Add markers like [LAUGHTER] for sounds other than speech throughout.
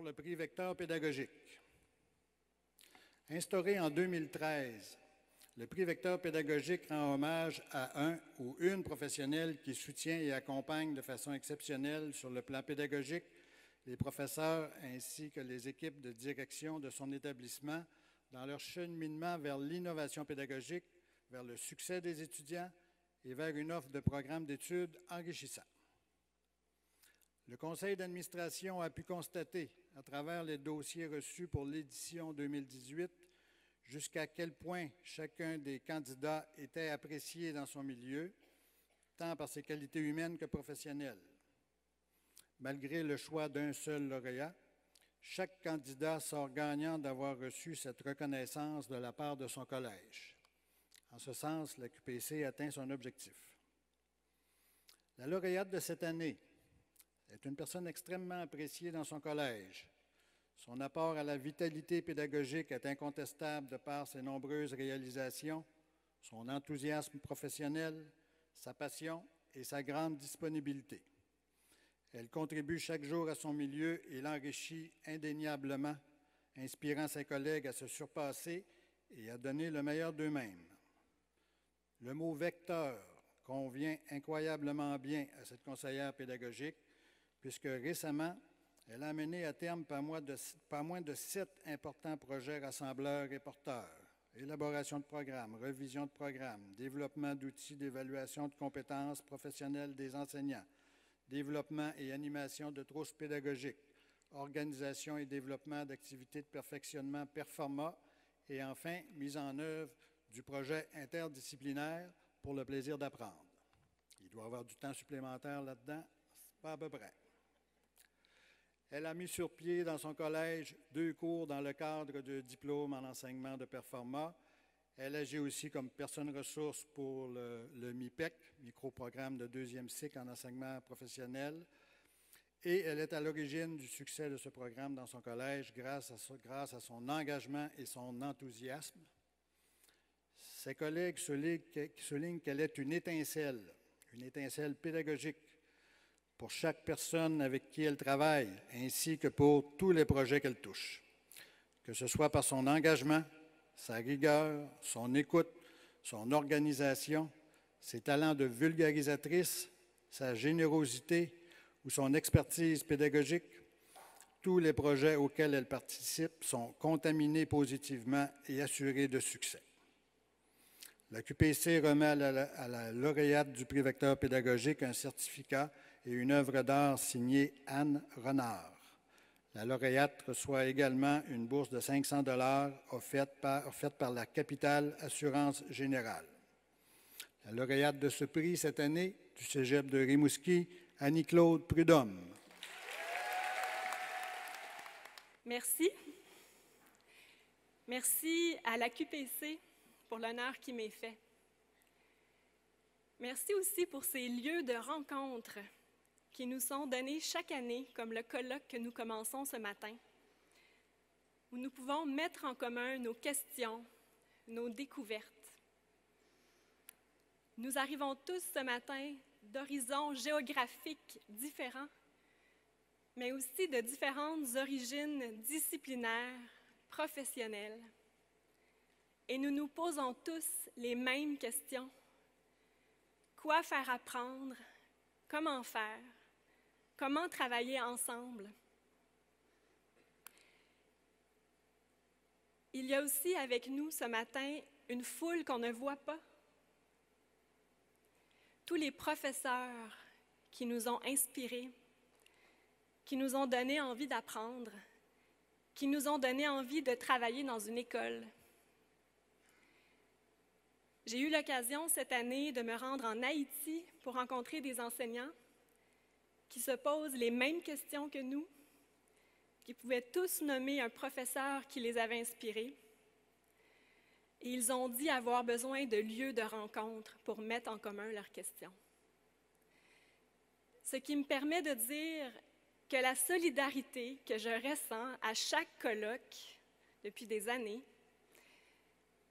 Le prix Vecteur pédagogique. Instauré en 2013, le prix Vecteur pédagogique rend hommage à un ou une professionnelle qui soutient et accompagne de façon exceptionnelle sur le plan pédagogique les professeurs ainsi que les équipes de direction de son établissement dans leur cheminement vers l'innovation pédagogique, vers le succès des étudiants et vers une offre de programmes d'études enrichissant. Le conseil d'administration a pu constater, à travers les dossiers reçus pour l'édition 2018, jusqu'à quel point chacun des candidats était apprécié dans son milieu, tant par ses qualités humaines que professionnelles. Malgré le choix d'un seul lauréat, chaque candidat sort gagnant d'avoir reçu cette reconnaissance de la part de son collège. En ce sens, la QPC atteint son objectif. La lauréate de cette année est une personne extrêmement appréciée dans son collège. Son apport à la vitalité pédagogique est incontestable de par ses nombreuses réalisations, son enthousiasme professionnel, sa passion et sa grande disponibilité. Elle contribue chaque jour à son milieu et l'enrichit indéniablement, inspirant ses collègues à se surpasser et à donner le meilleur d'eux-mêmes. Le mot vecteur convient incroyablement bien à cette conseillère pédagogique, puisque récemment, elle a mené à terme pas moins, de, sept importants projets rassembleurs et porteurs. Élaboration de programmes, revision de programmes, développement d'outils d'évaluation de compétences professionnelles des enseignants, développement et animation de trousses pédagogiques, organisation et développement d'activités de perfectionnement performant et enfin mise en œuvre du projet interdisciplinaire pour le plaisir d'apprendre. Il doit y avoir du temps supplémentaire là-dedans, pas à peu près. Elle a mis sur pied dans son collège deux cours dans le cadre de diplôme en enseignement de performance. Elle agit aussi comme personne ressource pour le, MIPEC, micro-programme de deuxième cycle en enseignement professionnel. Et elle est à l'origine du succès de ce programme dans son collège grâce à son engagement et son enthousiasme. Ses collègues soulignent qu'elle est une étincelle, une étincelle pédagogique pour chaque personne avec qui elle travaille, ainsi que pour tous les projets qu'elle touche, que ce soit par son engagement, sa rigueur, son écoute, son organisation, ses talents de vulgarisatrice, sa générosité ou son expertise pédagogique, tous les projets auxquels elle participe sont contaminés positivement et assurés de succès. La QPC remet à la, à la lauréate du prix vecteur pédagogique un certificat et une œuvre d'art signée Anne Renard. La lauréate reçoit également une bourse de 500 dollars offerte par, offerte par la Capitale Assurance Générale. La lauréate de ce prix cette année du Cégep de Rimouski, Annie-Claude Prudhomme. Merci. Merci à la QPC pour l'honneur qui m'est fait. Merci aussi pour ces lieux de rencontre qui nous sont donnés chaque année, comme le colloque que nous commençons ce matin, où nous pouvons mettre en commun nos questions, nos découvertes. Nous arrivons tous ce matin d'horizons géographiques différents, mais aussi de différentes origines disciplinaires, professionnelles. Et nous nous posons tous les mêmes questions. Quoi faire apprendre? Comment faire? Comment travailler ensemble? Il y a aussi avec nous ce matin une foule qu'on ne voit pas. Tous les professeurs qui nous ont inspirés, qui nous ont donné envie d'apprendre, qui nous ont donné envie de travailler dans une école. J'ai eu l'occasion cette année de me rendre en Haïti pour rencontrer des enseignants qui se posent les mêmes questions que nous, qui pouvaient tous nommer un professeur qui les avait inspirés. Et ils ont dit avoir besoin de lieux de rencontre pour mettre en commun leurs questions. Ce qui me permet de dire que la solidarité que je ressens à chaque colloque depuis des années,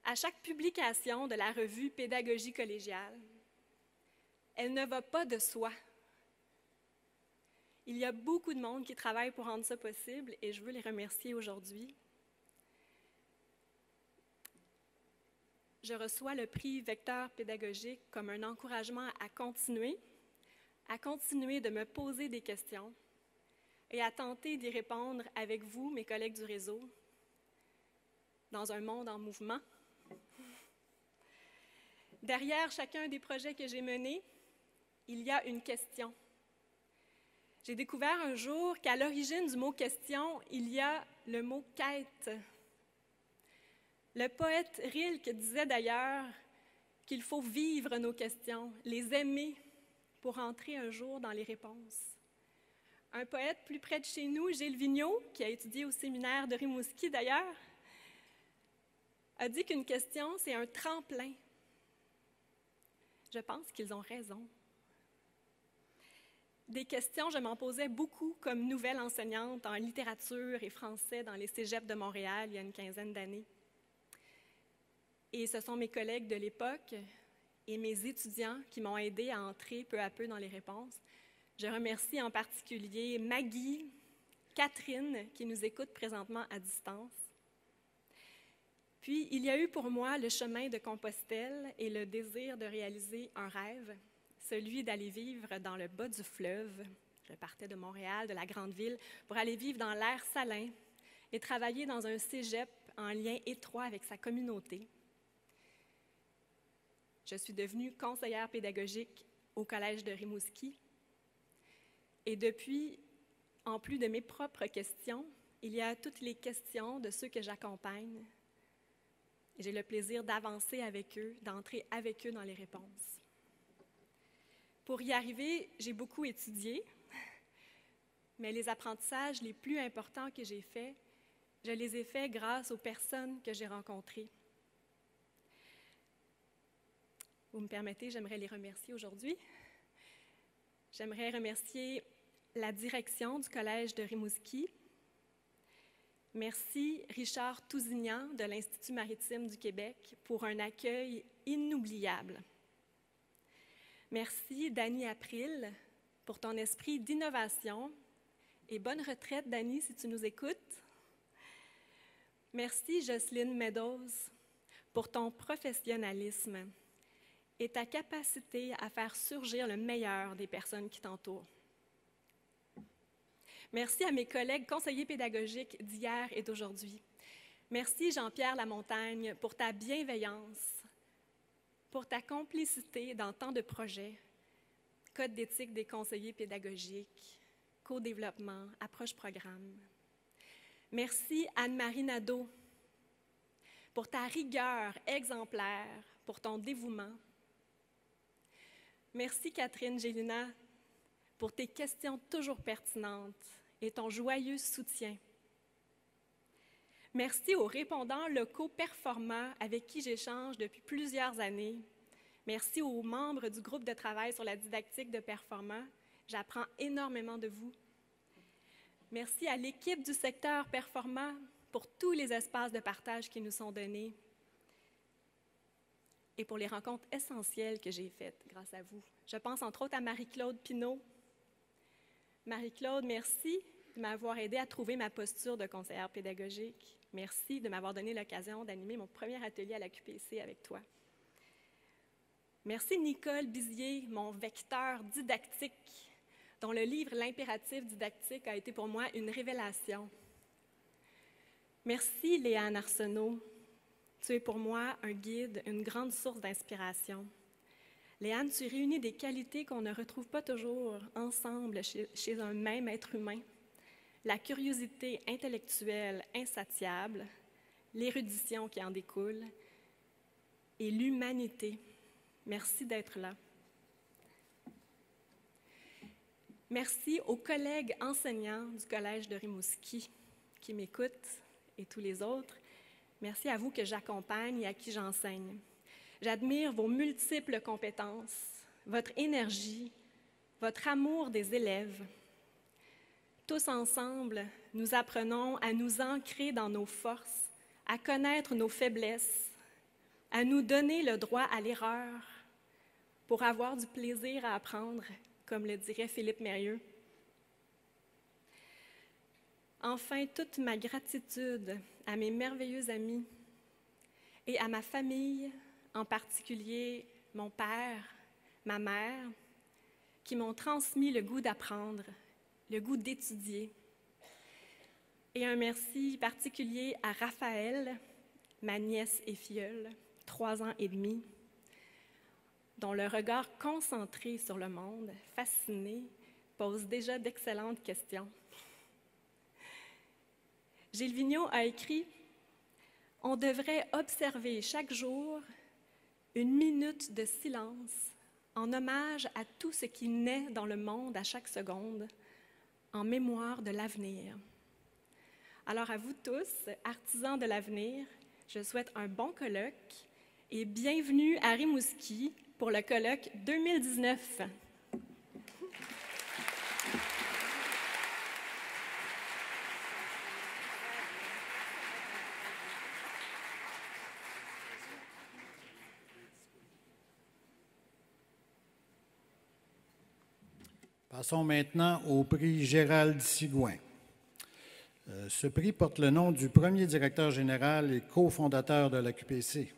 à chaque publication de la revue Pédagogie collégiale, elle ne va pas de soi Il y a beaucoup de monde qui travaille pour rendre ça possible et je veux les remercier aujourd'hui. Je reçois le prix Vecteur pédagogique comme un encouragement à continuer, à continuer de me poser des questions et à tenter d'y répondre avec vous, mes collègues du réseau, dans un monde en mouvement. Derrière chacun des projets que j'ai menés, il y a une question. J'ai découvert un jour qu'à l'origine du mot question, il y a le mot quête. Le poète Rilke disait d'ailleurs qu'il faut vivre nos questions, les aimer pour entrer un jour dans les réponses. Un poète plus près de chez nous, Gilles Vigneault, qui a étudié au séminaire de Rimouski d'ailleurs, a dit qu'une question, c'est un tremplin. Je pense qu'ils ont raison. Des questions, je m'en posais beaucoup comme nouvelle enseignante en littérature et français dans les cégeps de Montréal il y a une quinzaine d'années. Et ce sont mes collègues de l'époque et mes étudiants qui m'ont aidé à entrer peu à peu dans les réponses. Je remercie en particulier Maggie, Catherine, qui nous écoute présentement à distance. Puis, il y a eu pour moi le chemin de Compostelle et le désir de réaliser un rêve, celui d'aller vivre dans le bas du fleuve. Je partais de Montréal, de la grande ville, pour aller vivre dans l'air salin et travailler dans un cégep en lien étroit avec sa communauté. Je suis devenue conseillère pédagogique au Collège de Rimouski. Et depuis, en plus de mes propres questions, il y a toutes les questions de ceux que j'accompagne. J'ai le plaisir d'avancer avec eux, d'entrer avec eux dans les réponses. Pour y arriver, j'ai beaucoup étudié, mais les apprentissages les plus importants que j'ai faits, je les ai faits grâce aux personnes que j'ai rencontrées. Vous me permettez, j'aimerais les remercier aujourd'hui. J'aimerais remercier la direction du Collège de Rimouski. Merci Richard Tousignan de l'Institut maritime du Québec pour un accueil inoubliable. Merci Dany April pour ton esprit d'innovation et bonne retraite Dany si tu nous écoutes. Merci Jocelyne Meadows pour ton professionnalisme et ta capacité à faire surgir le meilleur des personnes qui t'entourent. Merci à mes collègues conseillers pédagogiques d'hier et d'aujourd'hui. Merci Jean-Pierre Lamontagne pour ta bienveillance, pour ta complicité dans tant de projets, code d'éthique des conseillers pédagogiques, co-développement, approche programme. Merci Anne-Marie Nadeau pour ta rigueur exemplaire, pour ton dévouement, Merci Catherine Gélina pour tes questions toujours pertinentes et ton joyeux soutien. Merci aux répondants locaux performants avec qui j'échange depuis plusieurs années. Merci aux membres du groupe de travail sur la didactique de performants. J'apprends énormément de vous. Merci à l'équipe du secteur performant pour tous les espaces de partage qui nous sont donnés et pour les rencontres essentielles que j'ai faites grâce à vous. Je pense entre autres à Marie-Claude Pinault. Marie-Claude, merci de m'avoir aidé à trouver ma posture de conseillère pédagogique. Merci de m'avoir donné l'occasion d'animer mon premier atelier à la QPC avec toi. Merci Nicole Bizier, mon vecteur didactique, dont le livre L'impératif didactique a été pour moi une révélation. Merci Léane Arsenault, tu es pour moi un guide, une grande source d'inspiration. Léane, tu réunis des qualités qu'on ne retrouve pas toujours ensemble chez, chez, un même être humain. La curiosité intellectuelle insatiable, l'érudition qui en découle et l'humanité. Merci d'être là. Merci aux collègues enseignants du Collège de Rimouski qui m'écoutent et tous les autres. Merci à vous que j'accompagne et à qui j'enseigne. J'admire vos multiples compétences, votre énergie, votre amour des élèves. Tous ensemble, nous apprenons à nous ancrer dans nos forces, à connaître nos faiblesses, à nous donner le droit à l'erreur pour avoir du plaisir à apprendre, comme le dirait Philippe Mérieux. Enfin, toute ma gratitude à mes merveilleux amis et à ma famille, en particulier mon père, ma mère, qui m'ont transmis le goût d'apprendre, le goût d'étudier. Et un merci particulier à Raphaël, ma nièce et filleule, trois ans et demi, dont le regard concentré sur le monde, fasciné, pose déjà d'excellentes questions. Gilles Vigneault a écrit On devrait observer chaque jour une minute de silence en hommage à tout ce qui naît dans le monde à chaque seconde, en mémoire de l'avenir. Alors à vous tous, artisans de l'avenir, je souhaite un bon colloque et bienvenue à Rimouski pour le colloque 2019. Passons maintenant au prix Gérald Sigouin. Euh, ce prix porte le nom du premier directeur général et cofondateur de la QPC.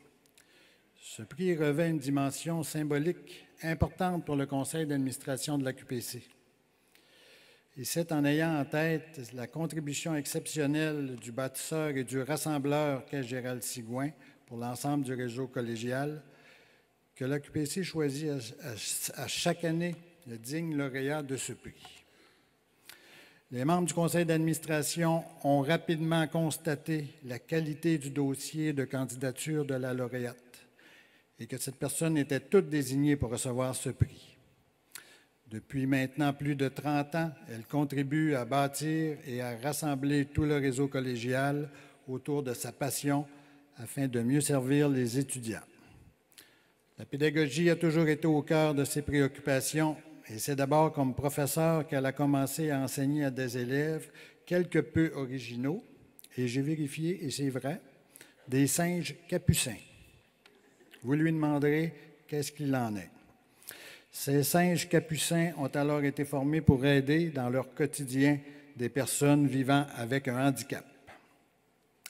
Ce prix revêt une dimension symbolique importante pour le conseil d'administration de la QPC. Et c'est en ayant en tête la contribution exceptionnelle du bâtisseur et du rassembleur qu'est Gérald Sigouin pour l'ensemble du réseau collégial que la QPC choisit à chaque année le digne lauréat de ce prix. Les membres du conseil d'administration ont rapidement constaté la qualité du dossier de candidature de la lauréate et que cette personne était toute désignée pour recevoir ce prix. Depuis maintenant plus de 30 ans, elle contribue à bâtir et à rassembler tout le réseau collégial autour de sa passion afin de mieux servir les étudiants. La pédagogie a toujours été au cœur de ses préoccupations et c'est d'abord comme professeur qu'elle a commencé à enseigner à des élèves quelque peu originaux, et j'ai vérifié, et c'est vrai, des singes capucins. Vous lui demanderez qu'est-ce qu'il en est. Ces singes capucins ont alors été formés pour aider dans leur quotidien des personnes vivant avec un handicap.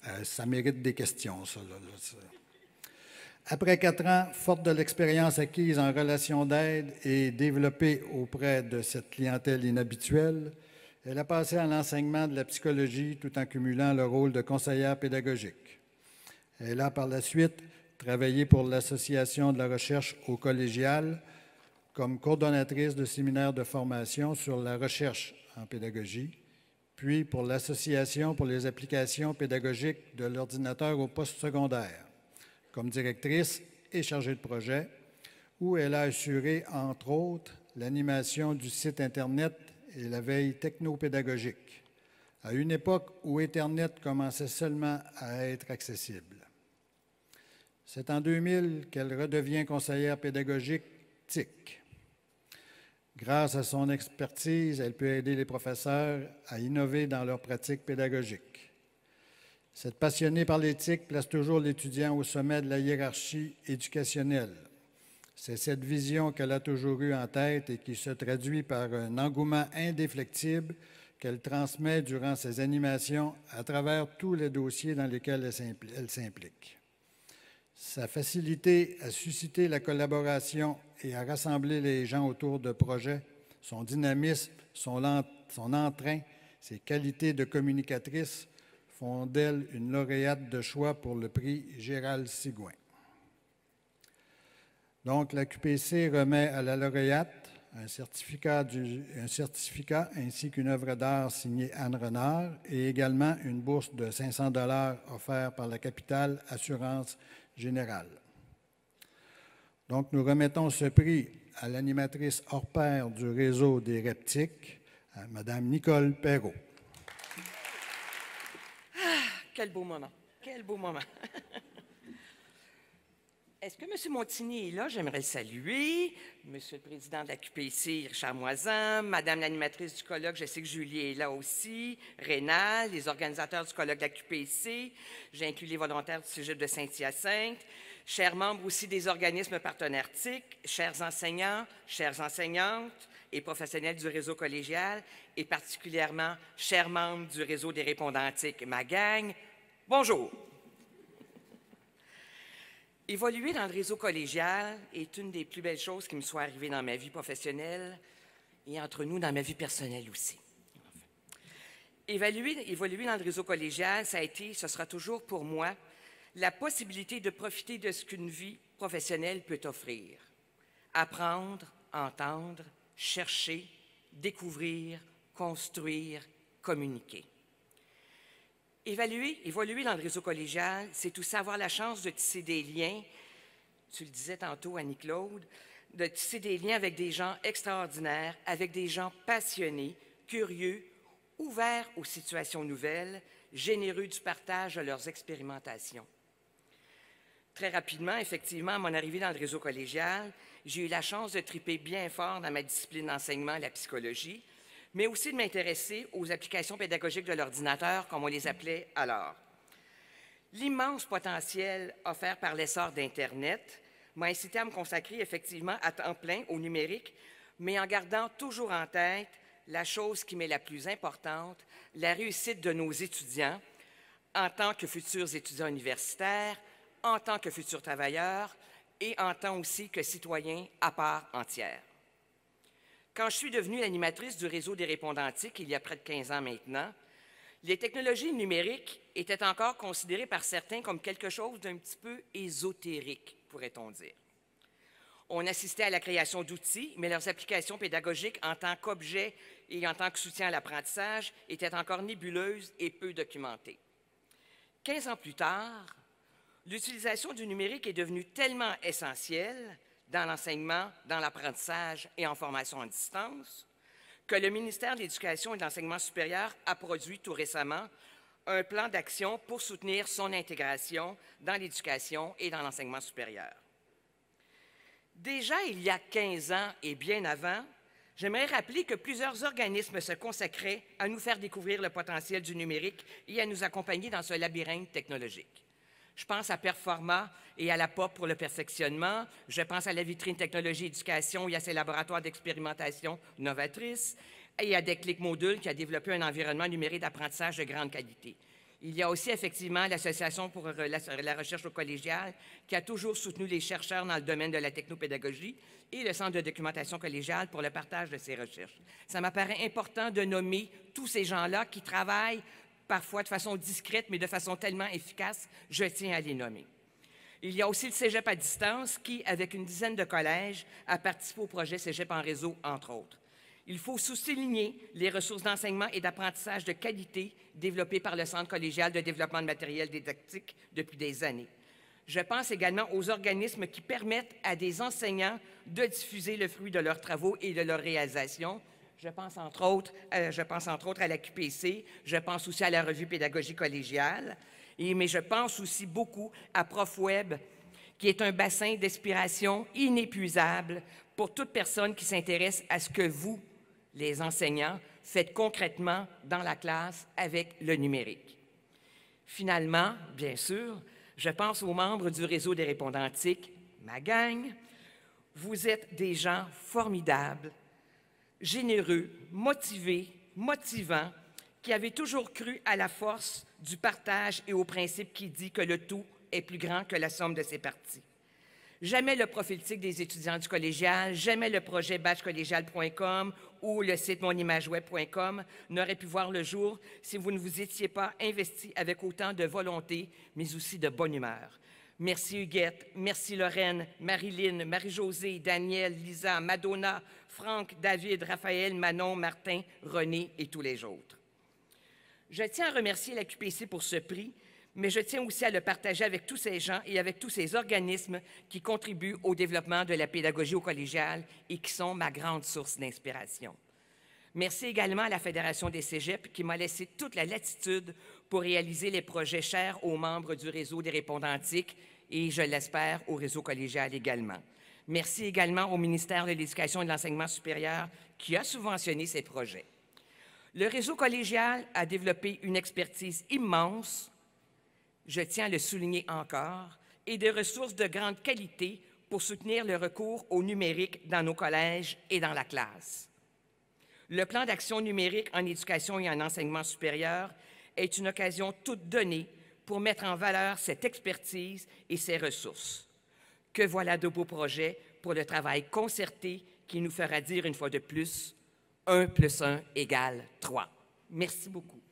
Euh, ça mérite des questions, ça. ça. Après quatre ans, forte de l'expérience acquise en relation d'aide et développée auprès de cette clientèle inhabituelle, elle a passé à l'enseignement de la psychologie tout en cumulant le rôle de conseillère pédagogique. Elle a par la suite travaillé pour l'Association de la recherche au collégial comme coordonnatrice de séminaires de formation sur la recherche en pédagogie, puis pour l'Association pour les applications pédagogiques de l'ordinateur au poste secondaire comme directrice et chargée de projet, où elle a assuré, entre autres, l'animation du site Internet et la veille technopédagogique, à une époque où Internet commençait seulement à être accessible. C'est en 2000 qu'elle redevient conseillère pédagogique TIC. Grâce à son expertise, elle peut aider les professeurs à innover dans leurs pratiques pédagogiques. Cette passionnée par l'éthique place toujours l'étudiant au sommet de la hiérarchie éducationnelle. C'est cette vision qu'elle a toujours eue en tête et qui se traduit par un engouement indéflectible qu'elle transmet durant ses animations à travers tous les dossiers dans lesquels elle s'implique. Sa facilité à susciter la collaboration et à rassembler les gens autour de projets, son dynamisme, son, son entrain, ses qualités de communicatrice font d'elle une lauréate de choix pour le prix Gérald Sigouin. Donc, la QPC remet à la lauréate un certificat, ainsi qu'une œuvre d'art signée Anne Renard et également une bourse de 500 dollars offerte par la capitale Assurance Générale. Donc, nous remettons ce prix à l'animatrice hors pair du réseau des Reptiques, Mme Nicole Perrault. Quel beau moment. Quel beau moment. [LAUGHS] Est-ce que M. Montigny est là? J'aimerais saluer. Monsieur le Président de la QPC, Richard Moisan, Madame l'animatrice du colloque, je sais que Julie est là aussi, Rénal, les organisateurs du colloque de la QPC, j'ai inclus les volontaires du sujet de Saint-Hyacinthe, chers membres aussi des organismes partenaires TIC, chers enseignants, chères enseignantes, et professionnels du réseau collégial et particulièrement chers membres du réseau des répondantiques, ma gang, bonjour. Évoluer dans le réseau collégial est une des plus belles choses qui me soit arrivée dans ma vie professionnelle et entre nous dans ma vie personnelle aussi. Évaluer, évoluer dans le réseau collégial, ça a été, ce sera toujours pour moi, la possibilité de profiter de ce qu'une vie professionnelle peut offrir. Apprendre, entendre, chercher, découvrir, construire, communiquer. Évaluer, évoluer dans le réseau collégial, c'est aussi avoir la chance de tisser des liens, tu le disais tantôt, Annie-Claude, de tisser des liens avec des gens extraordinaires, avec des gens passionnés, curieux, ouverts aux situations nouvelles, généreux du partage de leurs expérimentations. Très rapidement, effectivement, à mon arrivée dans le réseau collégial, j'ai eu la chance de triper bien fort dans ma discipline d'enseignement, la psychologie, mais aussi de m'intéresser aux applications pédagogiques de l'ordinateur, comme on les appelait alors. L'immense potentiel offert par l'essor d'Internet m'a incité à me consacrer effectivement à temps plein au numérique, mais en gardant toujours en tête la chose qui m'est la plus importante, la réussite de nos étudiants en tant que futurs étudiants universitaires, en tant que futurs travailleurs et en tant aussi que citoyens à part entière. Quand je suis devenue l'animatrice du réseau des répondantiques il y a près de 15 ans maintenant, les technologies numériques étaient encore considérées par certains comme quelque chose d'un petit peu ésotérique, pourrait-on dire. On assistait à la création d'outils, mais leurs applications pédagogiques en tant qu'objet et en tant que soutien à l'apprentissage étaient encore nébuleuses et peu documentées. Quinze ans plus tard, l'utilisation du numérique est devenue tellement essentielle dans l'enseignement, dans l'apprentissage et en formation à distance, que le ministère de l'Éducation et de l'Enseignement supérieur a produit tout récemment un plan d'action pour soutenir son intégration dans l'éducation et dans l'enseignement supérieur. Déjà il y a 15 ans et bien avant, j'aimerais rappeler que plusieurs organismes se consacraient à nous faire découvrir le potentiel du numérique et à nous accompagner dans ce labyrinthe technologique. Je pense à Performa et à la POP pour le perfectionnement. Je pense à la vitrine technologie éducation et à ses laboratoires d'expérimentation novatrices et à Déclic Module qui a développé un environnement numérique d'apprentissage de grande qualité. Il y a aussi effectivement l'Association pour la recherche au collégial qui a toujours soutenu les chercheurs dans le domaine de la technopédagogie et le Centre de documentation collégiale pour le partage de ces recherches. Ça m'apparaît important de nommer tous ces gens-là qui travaillent parfois de façon discrète, mais de façon tellement efficace, je tiens à les nommer. Il y a aussi le Cégep à distance qui, avec une dizaine de collèges, a participé au projet Cégep en réseau, entre autres. Il faut souligner les ressources d'enseignement et d'apprentissage de qualité développées par le Centre collégial de développement de matériel didactique depuis des années. Je pense également aux organismes qui permettent à des enseignants de diffuser le fruit de leurs travaux et de leurs réalisations, je pense entre autres, euh, je pense entre autres à la QPC, je pense aussi à la revue pédagogie collégiale, mais je pense aussi beaucoup à ProfWeb, qui est un bassin d'inspiration inépuisable pour toute personne qui s'intéresse à ce que vous, les enseignants, faites concrètement dans la classe avec le numérique. Finalement, bien sûr, je pense aux membres du réseau des répondantiques, ma gang. Vous êtes des gens formidables généreux, motivé, motivant, qui avait toujours cru à la force du partage et au principe qui dit que le tout est plus grand que la somme de ses parties. Jamais le profil des étudiants du collégial, jamais le projet batchcollégial.com ou le site monimageweb.com n'aurait pu voir le jour si vous ne vous étiez pas investi avec autant de volonté, mais aussi de bonne humeur. Merci Huguette, merci Lorraine, Marilyn, Marie-Josée, Daniel, Lisa, Madonna, Franck, David, Raphaël, Manon, Martin, René et tous les autres. Je tiens à remercier la QPC pour ce prix, mais je tiens aussi à le partager avec tous ces gens et avec tous ces organismes qui contribuent au développement de la pédagogie au collégial et qui sont ma grande source d'inspiration. Merci également à la Fédération des Cégeps qui m'a laissé toute la latitude pour réaliser les projets chers aux membres du réseau des répondantiques et, je l'espère, au réseau collégial également. Merci également au ministère de l'Éducation et de l'Enseignement supérieur qui a subventionné ces projets. Le réseau collégial a développé une expertise immense, je tiens à le souligner encore, et des ressources de grande qualité pour soutenir le recours au numérique dans nos collèges et dans la classe. Le plan d'action numérique en éducation et en enseignement supérieur est une occasion toute donnée pour mettre en valeur cette expertise et ces ressources. Que voilà de beaux projets pour le travail concerté qui nous fera dire une fois de plus 1 plus 1 égale 3. Merci beaucoup.